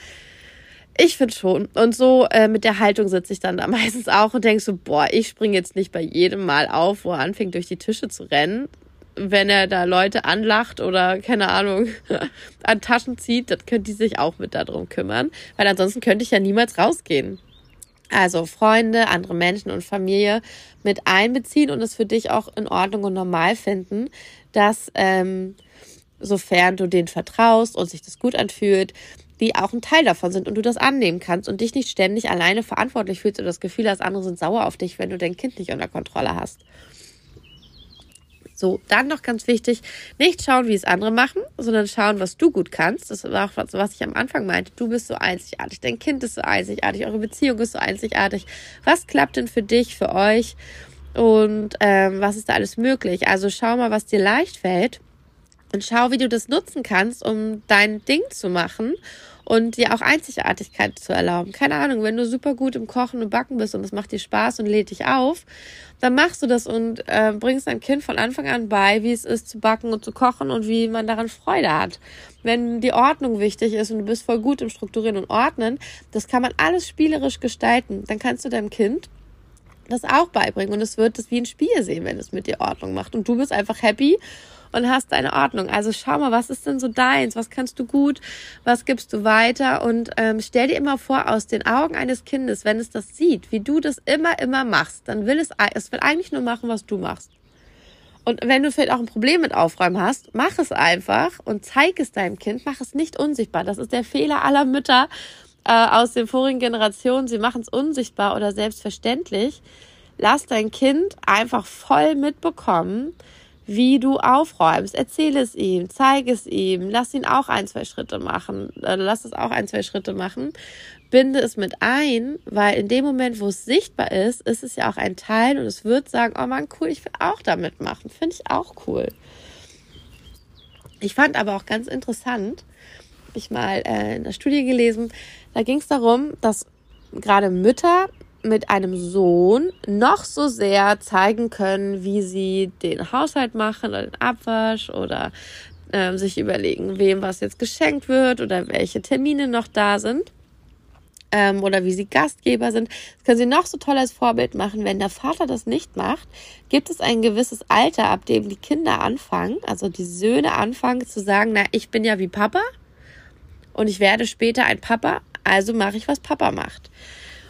ich finde schon. Und so äh, mit der Haltung sitze ich dann da meistens auch und denke so, boah, ich springe jetzt nicht bei jedem Mal auf, wo er anfängt, durch die Tische zu rennen. Wenn er da Leute anlacht oder, keine Ahnung, an Taschen zieht, dann können die sich auch mit darum kümmern. Weil ansonsten könnte ich ja niemals rausgehen. Also Freunde, andere Menschen und Familie mit einbeziehen und es für dich auch in Ordnung und normal finden, dass ähm, sofern du denen vertraust und sich das gut anfühlt, die auch ein Teil davon sind und du das annehmen kannst und dich nicht ständig alleine verantwortlich fühlst oder das Gefühl hast, andere sind sauer auf dich, wenn du dein Kind nicht unter Kontrolle hast. So, dann noch ganz wichtig, nicht schauen, wie es andere machen, sondern schauen, was du gut kannst. Das war auch was, was ich am Anfang meinte. Du bist so einzigartig, dein Kind ist so einzigartig, eure Beziehung ist so einzigartig. Was klappt denn für dich, für euch? Und ähm, was ist da alles möglich? Also schau mal, was dir leicht fällt und schau, wie du das nutzen kannst, um dein Ding zu machen und dir auch Einzigartigkeit zu erlauben. Keine Ahnung, wenn du super gut im Kochen und Backen bist und es macht dir Spaß und lädt dich auf, dann machst du das und äh, bringst deinem Kind von Anfang an bei, wie es ist zu backen und zu kochen und wie man daran Freude hat. Wenn die Ordnung wichtig ist und du bist voll gut im Strukturieren und Ordnen, das kann man alles spielerisch gestalten. Dann kannst du deinem Kind das auch beibringen und es wird es wie ein Spiel sehen, wenn es mit dir Ordnung macht und du bist einfach happy und hast deine Ordnung. Also schau mal, was ist denn so deins? Was kannst du gut? Was gibst du weiter? Und ähm, stell dir immer vor, aus den Augen eines Kindes, wenn es das sieht, wie du das immer, immer machst, dann will es, es will eigentlich nur machen, was du machst. Und wenn du vielleicht auch ein Problem mit Aufräumen hast, mach es einfach und zeig es deinem Kind, mach es nicht unsichtbar. Das ist der Fehler aller Mütter äh, aus den vorigen Generationen. Sie machen es unsichtbar oder selbstverständlich. Lass dein Kind einfach voll mitbekommen, wie du aufräumst. Erzähle es ihm, zeige es ihm, lass ihn auch ein, zwei Schritte machen, äh, lass es auch ein, zwei Schritte machen, binde es mit ein, weil in dem Moment, wo es sichtbar ist, ist es ja auch ein Teil und es wird sagen, oh man, cool, ich will auch damit machen, finde ich auch cool. Ich fand aber auch ganz interessant, ich mal äh, in der Studie gelesen, da ging es darum, dass gerade Mütter mit einem Sohn noch so sehr zeigen können, wie sie den Haushalt machen oder den Abwasch oder äh, sich überlegen, wem was jetzt geschenkt wird oder welche Termine noch da sind ähm, oder wie sie Gastgeber sind. Das können sie noch so toll als Vorbild machen. Wenn der Vater das nicht macht, gibt es ein gewisses Alter, ab dem die Kinder anfangen, also die Söhne anfangen zu sagen, na, ich bin ja wie Papa und ich werde später ein Papa Also mache ich, was Papa macht.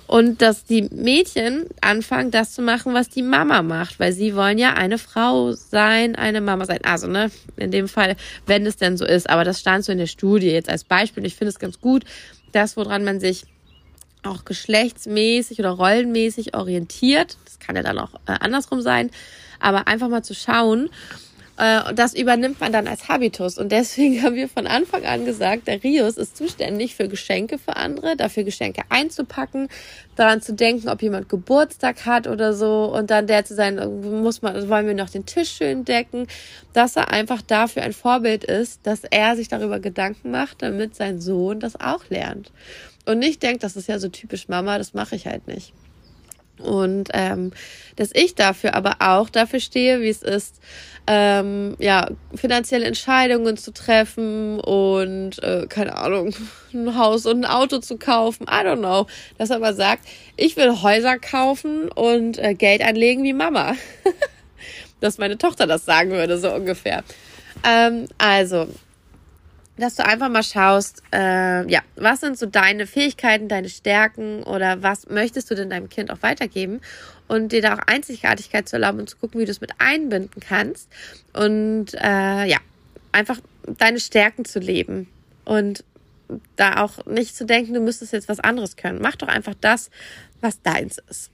Und dass die Mädchen anfangen, das zu machen, was die Mama macht, weil sie wollen ja eine Frau sein, eine Mama sein. Also, ne, in dem Fall, wenn es denn so ist. Aber das stand so in der Studie jetzt als Beispiel. Und ich finde es ganz gut, das, woran man sich auch geschlechtsmäßig oder rollenmäßig orientiert. Das kann ja dann auch äh, andersrum sein. Aber einfach mal zu schauen, äh, das übernimmt man dann als Habitus. Und deswegen haben wir von Anfang an gesagt, der Rios ist zuständig für Geschenke für andere, dafür Geschenke einzupacken, daran zu denken, ob jemand Geburtstag hat oder so. Und dann der zu sein, muss man, wollen wir noch den Tisch schön decken, dass er einfach dafür ein Vorbild ist, dass er sich darüber Gedanken macht, damit sein Sohn das auch lernt. Und nicht denkt, das ist ja so typisch Mama, das mache ich halt nicht. Und ähm, dass ich dafür aber auch dafür stehe, wie es ist, ähm, ja, finanzielle Entscheidungen zu treffen und, äh, keine Ahnung, ein Haus und ein Auto zu kaufen. I don't know. Dass er aber sagt, ich will Häuser kaufen und äh, Geld anlegen wie Mama. dass meine Tochter das sagen würde, so ungefähr. Ähm, also, dass du einfach mal schaust, äh, ja, was sind so deine Fähigkeiten, deine Stärken oder was möchtest du denn deinem Kind auch weitergeben und dir da auch Einzigartigkeit zu erlauben und zu gucken, wie du es mit einbinden kannst und äh, ja, einfach deine Stärken zu leben und da auch nicht zu denken, du müsstest jetzt was anderes können. Mach doch einfach das, was deins ist.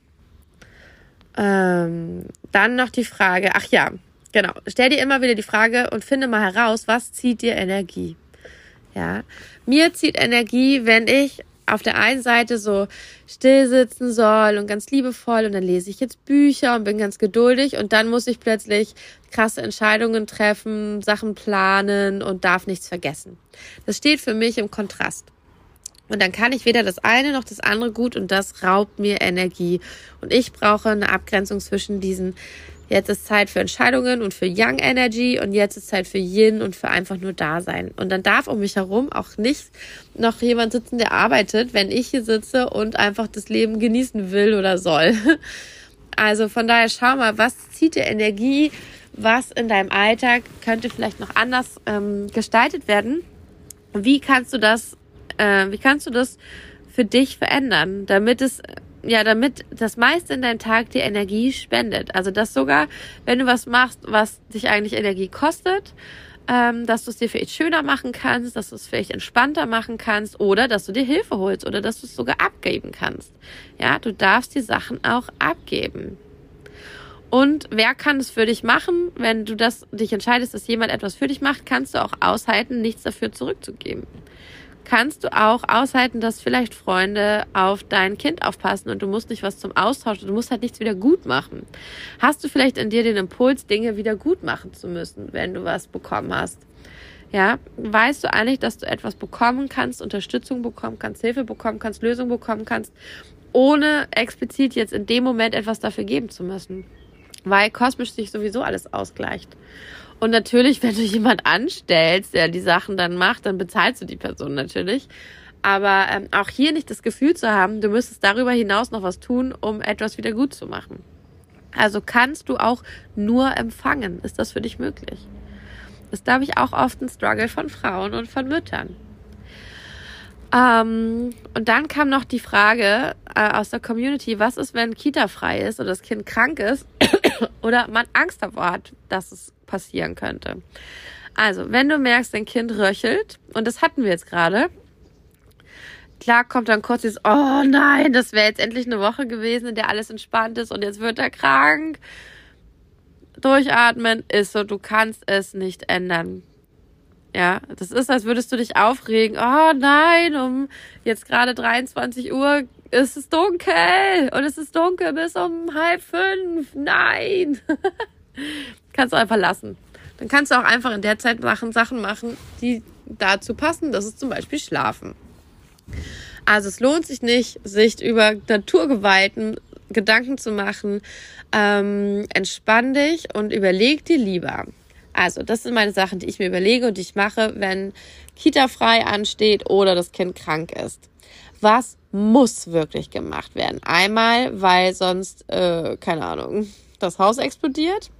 Ähm, dann noch die Frage, ach ja, genau, stell dir immer wieder die Frage und finde mal heraus, was zieht dir Energie? Ja, mir zieht Energie, wenn ich auf der einen Seite so still sitzen soll und ganz liebevoll und dann lese ich jetzt Bücher und bin ganz geduldig und dann muss ich plötzlich krasse Entscheidungen treffen, Sachen planen und darf nichts vergessen. Das steht für mich im Kontrast. Und dann kann ich weder das eine noch das andere gut und das raubt mir Energie. Und ich brauche eine Abgrenzung zwischen diesen Jetzt ist Zeit für Entscheidungen und für Young Energy und jetzt ist Zeit für Yin und für einfach nur Dasein. Und dann darf um mich herum auch nicht noch jemand sitzen, der arbeitet, wenn ich hier sitze und einfach das Leben genießen will oder soll. Also von daher schau mal, was zieht dir Energie, was in deinem Alltag könnte vielleicht noch anders ähm, gestaltet werden. Wie kannst du das, äh, wie kannst du das für dich verändern, damit es ja, damit das meiste in deinem Tag dir Energie spendet. Also dass sogar, wenn du was machst, was dich eigentlich Energie kostet, ähm, dass du es dir vielleicht schöner machen kannst, dass du es vielleicht entspannter machen kannst oder dass du dir Hilfe holst oder dass du es sogar abgeben kannst. Ja, du darfst die Sachen auch abgeben. Und wer kann es für dich machen? Wenn du das dich entscheidest, dass jemand etwas für dich macht, kannst du auch aushalten, nichts dafür zurückzugeben kannst du auch aushalten, dass vielleicht Freunde auf dein Kind aufpassen und du musst nicht was zum Austausch, du musst halt nichts wieder gut machen. Hast du vielleicht in dir den Impuls, Dinge wieder gut machen zu müssen, wenn du was bekommen hast? Ja, weißt du eigentlich, dass du etwas bekommen kannst, Unterstützung bekommen kannst, Hilfe bekommen kannst, Lösung bekommen kannst, ohne explizit jetzt in dem Moment etwas dafür geben zu müssen? Weil kosmisch sich sowieso alles ausgleicht. Und natürlich, wenn du jemand anstellst, der die Sachen dann macht, dann bezahlst du die Person natürlich. Aber ähm, auch hier nicht das Gefühl zu haben, du müsstest darüber hinaus noch was tun, um etwas wieder gut zu machen. Also kannst du auch nur empfangen. Ist das für dich möglich? Das ist, glaube ich, auch oft ein Struggle von Frauen und von Müttern. Ähm, und dann kam noch die Frage äh, aus der Community, was ist, wenn Kita frei ist oder das Kind krank ist oder man Angst davor hat, dass es passieren könnte. Also, wenn du merkst, dein Kind röchelt, und das hatten wir jetzt gerade, klar kommt dann kurz dieses, oh nein, das wäre jetzt endlich eine Woche gewesen, in der alles entspannt ist und jetzt wird er krank. Durchatmen ist so, du kannst es nicht ändern. Ja, das ist, als würdest du dich aufregen. Oh nein, um jetzt gerade 23 Uhr ist es dunkel und es ist dunkel bis um halb fünf. Nein. kannst du einfach lassen. Dann kannst du auch einfach in der Zeit machen, Sachen machen, die dazu passen. Das ist zum Beispiel Schlafen. Also es lohnt sich nicht, sich über Naturgewalten Gedanken zu machen. Ähm, entspann dich und überleg dir lieber. Also das sind meine Sachen, die ich mir überlege und die ich mache, wenn Kita frei ansteht oder das Kind krank ist. Was muss wirklich gemacht werden? Einmal, weil sonst, äh, keine Ahnung, das Haus explodiert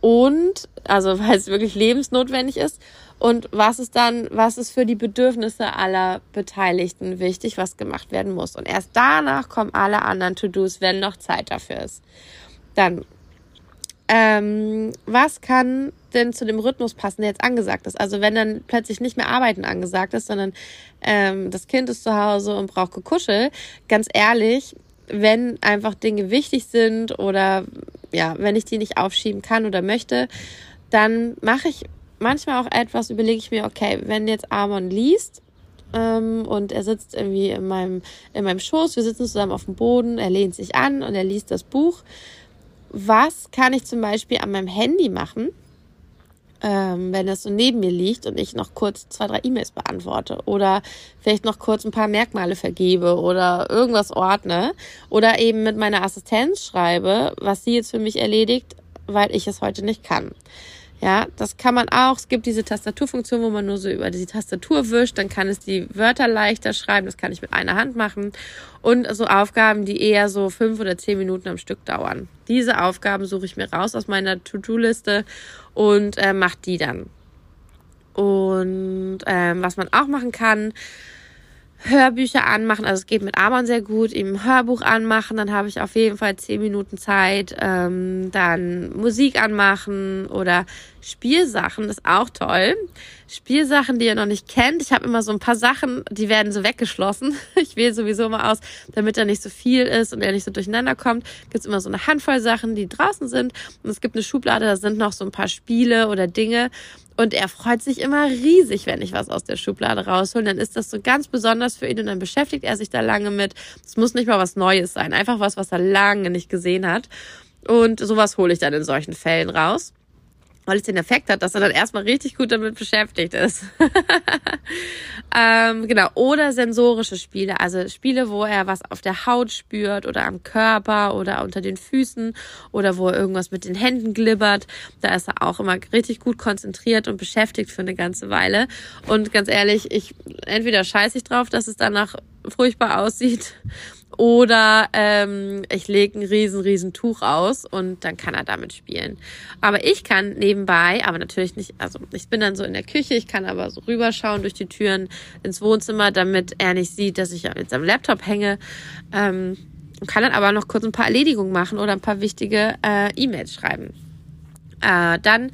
und, also weil es wirklich lebensnotwendig ist. und was ist dann, was ist für die Bedürfnisse aller Beteiligten wichtig, was gemacht werden muss. Und erst danach kommen alle anderen To-Dos, wenn noch Zeit dafür ist. Dann, ähm, was kann denn zu dem Rhythmus passen, der jetzt angesagt ist? Also wenn dann plötzlich nicht mehr Arbeiten angesagt ist, sondern ähm, das Kind ist zu Hause und braucht Gekuschel, ganz ehrlich, wenn einfach Dinge wichtig sind oder ja, wenn ich die nicht aufschieben kann oder möchte, dann mache ich manchmal auch etwas, überlege ich mir, okay, wenn jetzt Amon liest ähm, und er sitzt irgendwie in meinem, in meinem Schoß, wir sitzen zusammen auf dem Boden, er lehnt sich an und er liest das Buch. Was kann ich zum Beispiel an meinem Handy machen, ähm, wenn es so neben mir liegt und ich noch kurz zwei, drei E-Mails beantworte oder vielleicht noch kurz ein paar Merkmale vergebe oder irgendwas ordne oder eben mit meiner Assistenz schreibe, was sie jetzt für mich erledigt, weil ich es heute nicht kann. Ja, das kann man auch. Es gibt diese Tastaturfunktion, wo man nur so über die Tastatur wischt, dann kann es die Wörter leichter schreiben. Das kann ich mit einer Hand machen. Und so Aufgaben, die eher so fünf oder zehn Minuten am Stück dauern. Diese Aufgaben suche ich mir raus aus meiner To-Do-Liste und äh, mache die dann. Und ähm, was man auch machen kann, Hörbücher anmachen. Also es geht mit Amon sehr gut, ihm ein Hörbuch anmachen, dann habe ich auf jeden Fall zehn Minuten Zeit. Ähm, dann Musik anmachen oder Spielsachen ist auch toll. Spielsachen, die ihr noch nicht kennt. Ich habe immer so ein paar Sachen, die werden so weggeschlossen. Ich wähle sowieso mal aus, damit er nicht so viel ist und er nicht so durcheinander kommt. Gibt es immer so eine Handvoll Sachen, die draußen sind. Und es gibt eine Schublade, da sind noch so ein paar Spiele oder Dinge. Und er freut sich immer riesig, wenn ich was aus der Schublade raushole. Dann ist das so ganz besonders für ihn und dann beschäftigt er sich da lange mit. Es muss nicht mal was Neues sein, einfach was, was er lange nicht gesehen hat. Und sowas hole ich dann in solchen Fällen raus weil es den Effekt hat, dass er dann erstmal richtig gut damit beschäftigt ist. ähm, genau. Oder sensorische Spiele, also Spiele, wo er was auf der Haut spürt oder am Körper oder unter den Füßen oder wo er irgendwas mit den Händen glibbert. Da ist er auch immer richtig gut konzentriert und beschäftigt für eine ganze Weile. Und ganz ehrlich, ich entweder scheiße ich drauf, dass es danach furchtbar aussieht oder ähm, ich lege ein riesen, riesen Tuch aus und dann kann er damit spielen. Aber ich kann nebenbei, aber natürlich nicht, also ich bin dann so in der Küche, ich kann aber so rüberschauen durch die Türen ins Wohnzimmer, damit er nicht sieht, dass ich jetzt am Laptop hänge. Ähm, kann dann aber noch kurz ein paar Erledigungen machen oder ein paar wichtige äh, E-Mails schreiben. Äh, dann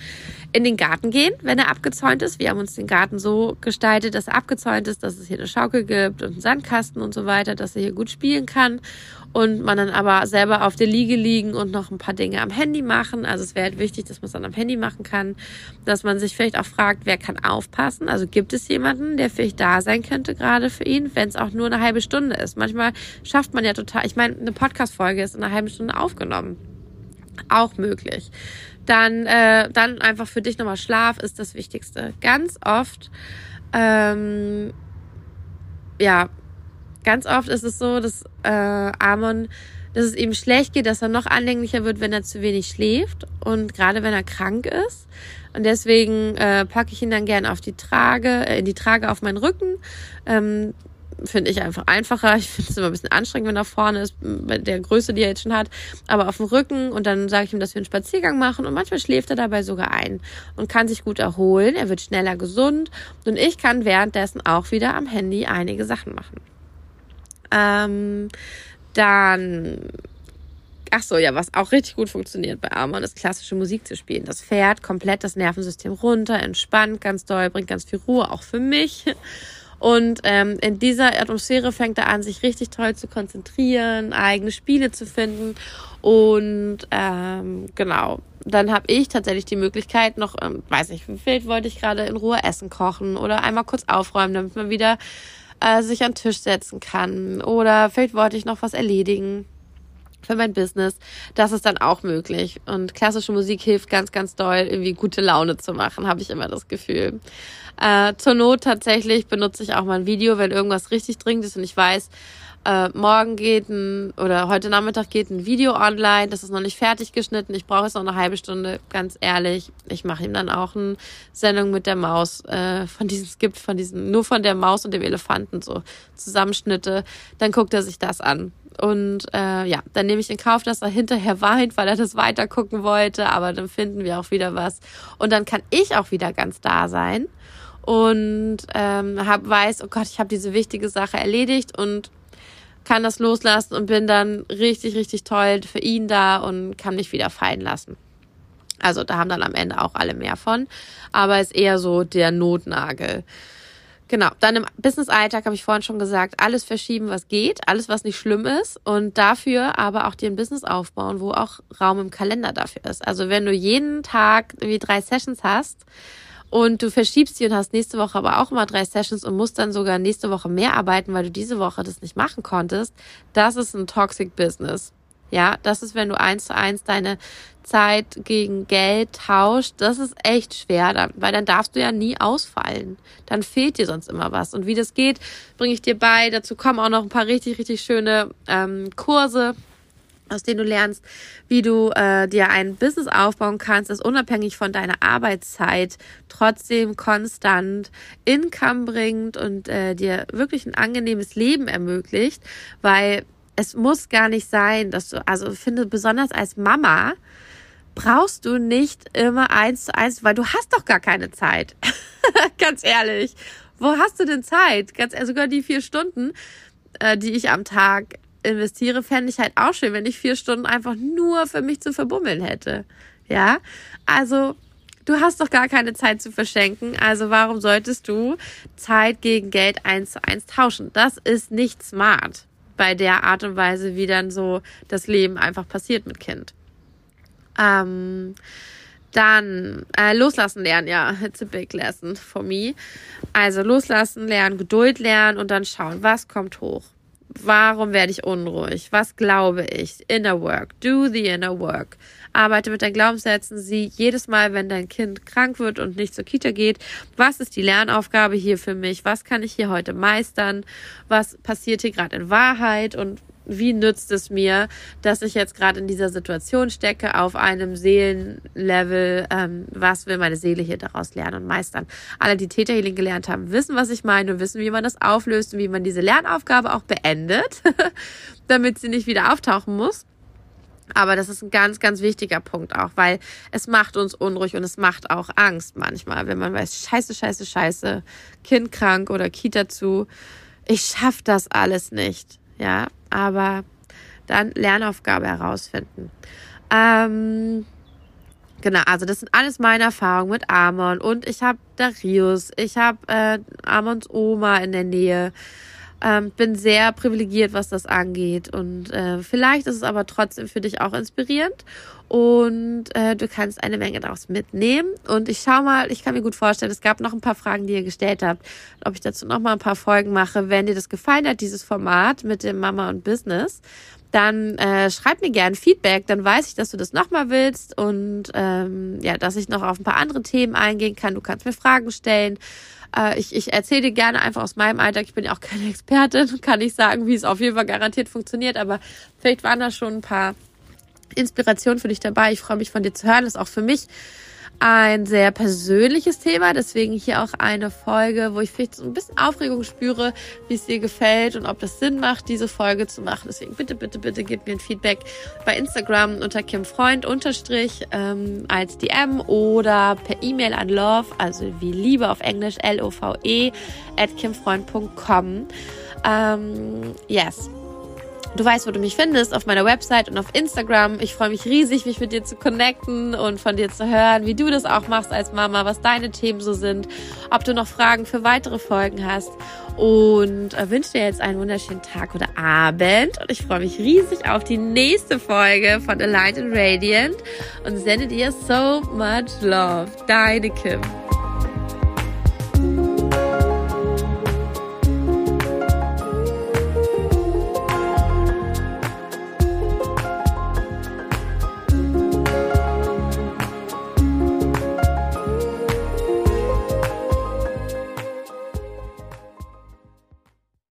in den Garten gehen, wenn er abgezäunt ist. Wir haben uns den Garten so gestaltet, dass er abgezäunt ist, dass es hier eine Schaukel gibt und einen Sandkasten und so weiter, dass er hier gut spielen kann. Und man dann aber selber auf der Liege liegen und noch ein paar Dinge am Handy machen. Also es wäre halt wichtig, dass man es dann am Handy machen kann. Dass man sich vielleicht auch fragt, wer kann aufpassen? Also gibt es jemanden, der vielleicht da sein könnte gerade für ihn, wenn es auch nur eine halbe Stunde ist. Manchmal schafft man ja total, ich meine, eine Podcast-Folge ist in einer halben Stunde aufgenommen. Auch möglich dann, äh, dann einfach für dich nochmal Schlaf ist das Wichtigste. Ganz oft, ähm, ja, ganz oft ist es so, dass äh, Amon, dass es ihm schlecht geht, dass er noch anhänglicher wird, wenn er zu wenig schläft und gerade wenn er krank ist. Und deswegen äh, packe ich ihn dann gern auf die Trage, äh, in die Trage auf meinen Rücken. Ähm, finde ich einfach einfacher. Ich finde es immer ein bisschen anstrengend, wenn er vorne ist, bei der Größe, die er jetzt schon hat. Aber auf dem Rücken und dann sage ich ihm, dass wir einen Spaziergang machen und manchmal schläft er dabei sogar ein und kann sich gut erholen. Er wird schneller gesund und ich kann währenddessen auch wieder am Handy einige Sachen machen. Ähm, dann Ach so, ja, was auch richtig gut funktioniert bei Amon ist klassische Musik zu spielen. Das fährt komplett das Nervensystem runter, entspannt ganz doll, bringt ganz viel Ruhe, auch für mich. Und ähm, in dieser Atmosphäre fängt er an, sich richtig toll zu konzentrieren, eigene Spiele zu finden. Und ähm, genau, dann habe ich tatsächlich die Möglichkeit, noch, ähm, weiß nicht, vielleicht wollte ich gerade in Ruhe Essen kochen oder einmal kurz aufräumen, damit man wieder äh, sich an den Tisch setzen kann. Oder vielleicht wollte ich noch was erledigen für mein Business. Das ist dann auch möglich. Und klassische Musik hilft ganz, ganz doll, irgendwie gute Laune zu machen, habe ich immer das Gefühl. Äh, zur Not tatsächlich benutze ich auch mal ein Video, wenn irgendwas richtig dringend ist und ich weiß, äh, morgen geht ein oder heute Nachmittag geht ein Video online, das ist noch nicht fertig geschnitten, ich brauche jetzt noch eine halbe Stunde, ganz ehrlich. Ich mache ihm dann auch eine Sendung mit der Maus, äh, von diesen, es gibt von diesen, nur von der Maus und dem Elefanten so Zusammenschnitte, dann guckt er sich das an. Und äh, ja, dann nehme ich in Kauf, dass er hinterher weint, weil er das weiter gucken wollte. Aber dann finden wir auch wieder was. Und dann kann ich auch wieder ganz da sein und ähm, hab, weiß, oh Gott, ich habe diese wichtige Sache erledigt und kann das loslassen und bin dann richtig, richtig toll für ihn da und kann mich wieder fallen lassen. Also da haben dann am Ende auch alle mehr von, aber ist eher so der Notnagel. Genau, dann im Business-Alltag habe ich vorhin schon gesagt, alles verschieben, was geht, alles, was nicht schlimm ist und dafür aber auch dir ein Business aufbauen, wo auch Raum im Kalender dafür ist. Also wenn du jeden Tag irgendwie drei Sessions hast, und du verschiebst die und hast nächste Woche aber auch immer drei Sessions und musst dann sogar nächste Woche mehr arbeiten, weil du diese Woche das nicht machen konntest, das ist ein Toxic Business. Ja, das ist, wenn du eins zu eins deine Zeit gegen Geld tauscht, das ist echt schwer, dann, weil dann darfst du ja nie ausfallen. Dann fehlt dir sonst immer was. Und wie das geht, bringe ich dir bei. Dazu kommen auch noch ein paar richtig, richtig schöne ähm, Kurse aus denen du lernst, wie du äh, dir ein Business aufbauen kannst, das unabhängig von deiner Arbeitszeit trotzdem konstant Income bringt und äh, dir wirklich ein angenehmes Leben ermöglicht, weil es muss gar nicht sein, dass du, also finde besonders als Mama, brauchst du nicht immer eins zu eins, weil du hast doch gar keine Zeit. Ganz ehrlich. Wo hast du denn Zeit? Ganz ehrlich, sogar die vier Stunden, äh, die ich am Tag investiere, fände ich halt auch schön, wenn ich vier Stunden einfach nur für mich zu verbummeln hätte. Ja, also du hast doch gar keine Zeit zu verschenken, also warum solltest du Zeit gegen Geld eins zu eins tauschen? Das ist nicht smart bei der Art und Weise, wie dann so das Leben einfach passiert mit Kind. Ähm, dann äh, loslassen lernen, ja, it's a big lesson for me. Also loslassen lernen, Geduld lernen und dann schauen, was kommt hoch. Warum werde ich unruhig? Was glaube ich? Inner Work. Do the inner work. Arbeite mit deinen Glaubenssätzen. Sieh jedes Mal, wenn dein Kind krank wird und nicht zur Kita geht, was ist die Lernaufgabe hier für mich? Was kann ich hier heute meistern? Was passiert hier gerade in Wahrheit? Und wie nützt es mir, dass ich jetzt gerade in dieser Situation stecke, auf einem Seelenlevel, ähm, was will meine Seele hier daraus lernen und meistern. Alle, die Theta gelernt haben, wissen, was ich meine und wissen, wie man das auflöst und wie man diese Lernaufgabe auch beendet, damit sie nicht wieder auftauchen muss. Aber das ist ein ganz, ganz wichtiger Punkt auch, weil es macht uns unruhig und es macht auch Angst manchmal, wenn man weiß, scheiße, scheiße, scheiße, Kind krank oder Kita zu, ich schaff das alles nicht. Ja, aber dann Lernaufgabe herausfinden. Ähm, genau, also das sind alles meine Erfahrungen mit Amon und ich habe Darius, ich habe äh, Amons Oma in der Nähe. Ähm, bin sehr privilegiert, was das angeht. Und äh, vielleicht ist es aber trotzdem für dich auch inspirierend. Und äh, du kannst eine Menge daraus mitnehmen. Und ich schau mal, ich kann mir gut vorstellen, es gab noch ein paar Fragen, die ihr gestellt habt, ob ich dazu noch mal ein paar Folgen mache. Wenn dir das gefallen hat, dieses Format mit dem Mama und Business, dann äh, schreib mir gerne Feedback, dann weiß ich, dass du das nochmal willst und ähm, ja, dass ich noch auf ein paar andere Themen eingehen kann. Du kannst mir Fragen stellen. Äh, ich ich erzähle dir gerne einfach aus meinem Alltag. Ich bin ja auch keine Expertin, kann nicht sagen, wie es auf jeden Fall garantiert funktioniert, aber vielleicht waren da schon ein paar Inspirationen für dich dabei. Ich freue mich von dir zu hören. Das ist auch für mich ein sehr persönliches Thema, deswegen hier auch eine Folge, wo ich vielleicht so ein bisschen Aufregung spüre, wie es dir gefällt und ob das Sinn macht, diese Folge zu machen. Deswegen bitte, bitte, bitte gib mir ein Feedback bei Instagram unter kimfreund unterstrich ähm, als DM oder per E-Mail an love, also wie Liebe auf Englisch L-O-V-E at kimfreund.com. Ähm, yes. Du weißt, wo du mich findest, auf meiner Website und auf Instagram. Ich freue mich riesig, mich mit dir zu connecten und von dir zu hören, wie du das auch machst als Mama, was deine Themen so sind, ob du noch Fragen für weitere Folgen hast. Und äh, wünsche dir jetzt einen wunderschönen Tag oder Abend. Und ich freue mich riesig auf die nächste Folge von Aligned and Radiant und sende dir so much love. Deine Kim.